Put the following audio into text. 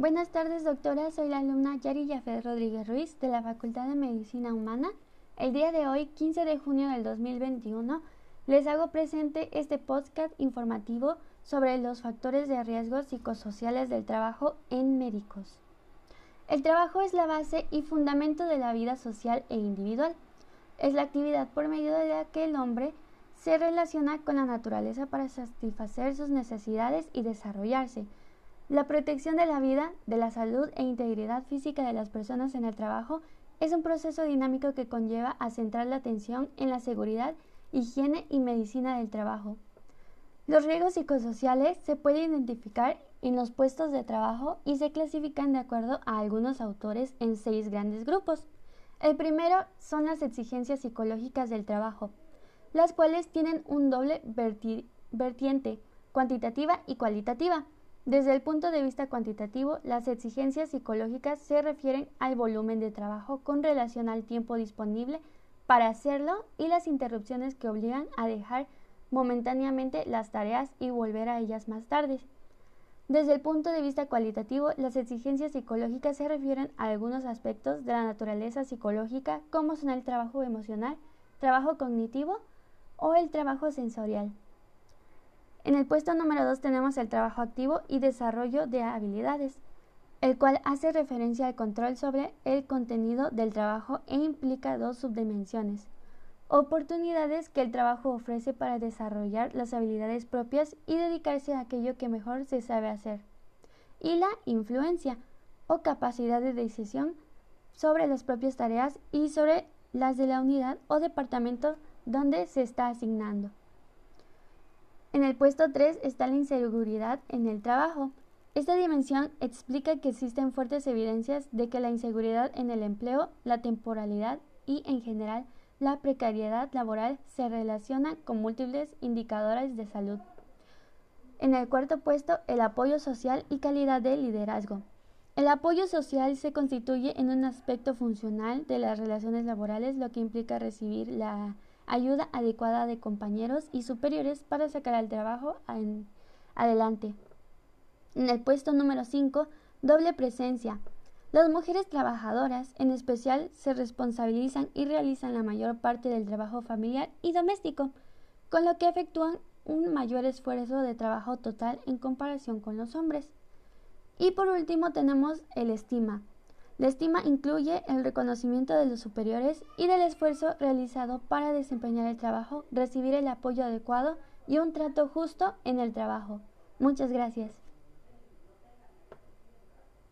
Buenas tardes, doctora. Soy la alumna Yari Yafet Rodríguez Ruiz de la Facultad de Medicina Humana. El día de hoy, 15 de junio del 2021, les hago presente este podcast informativo sobre los factores de riesgo psicosociales del trabajo en médicos. El trabajo es la base y fundamento de la vida social e individual. Es la actividad por medio de la que el hombre se relaciona con la naturaleza para satisfacer sus necesidades y desarrollarse. La protección de la vida, de la salud e integridad física de las personas en el trabajo es un proceso dinámico que conlleva a centrar la atención en la seguridad, higiene y medicina del trabajo. Los riesgos psicosociales se pueden identificar en los puestos de trabajo y se clasifican de acuerdo a algunos autores en seis grandes grupos. El primero son las exigencias psicológicas del trabajo, las cuales tienen un doble vertiente, cuantitativa y cualitativa. Desde el punto de vista cuantitativo, las exigencias psicológicas se refieren al volumen de trabajo con relación al tiempo disponible para hacerlo y las interrupciones que obligan a dejar momentáneamente las tareas y volver a ellas más tarde. Desde el punto de vista cualitativo, las exigencias psicológicas se refieren a algunos aspectos de la naturaleza psicológica, como son el trabajo emocional, trabajo cognitivo o el trabajo sensorial. En el puesto número 2 tenemos el trabajo activo y desarrollo de habilidades, el cual hace referencia al control sobre el contenido del trabajo e implica dos subdimensiones oportunidades que el trabajo ofrece para desarrollar las habilidades propias y dedicarse a aquello que mejor se sabe hacer. Y la influencia o capacidad de decisión sobre las propias tareas y sobre las de la unidad o departamento donde se está asignando. En el puesto 3 está la inseguridad en el trabajo. Esta dimensión explica que existen fuertes evidencias de que la inseguridad en el empleo, la temporalidad y, en general, la precariedad laboral se relaciona con múltiples indicadores de salud. En el cuarto puesto, el apoyo social y calidad de liderazgo. El apoyo social se constituye en un aspecto funcional de las relaciones laborales, lo que implica recibir la ayuda adecuada de compañeros y superiores para sacar al trabajo adelante. En el puesto número 5, doble presencia. Las mujeres trabajadoras, en especial, se responsabilizan y realizan la mayor parte del trabajo familiar y doméstico, con lo que efectúan un mayor esfuerzo de trabajo total en comparación con los hombres. Y por último tenemos el estima. La estima incluye el reconocimiento de los superiores y del esfuerzo realizado para desempeñar el trabajo, recibir el apoyo adecuado y un trato justo en el trabajo. Muchas gracias.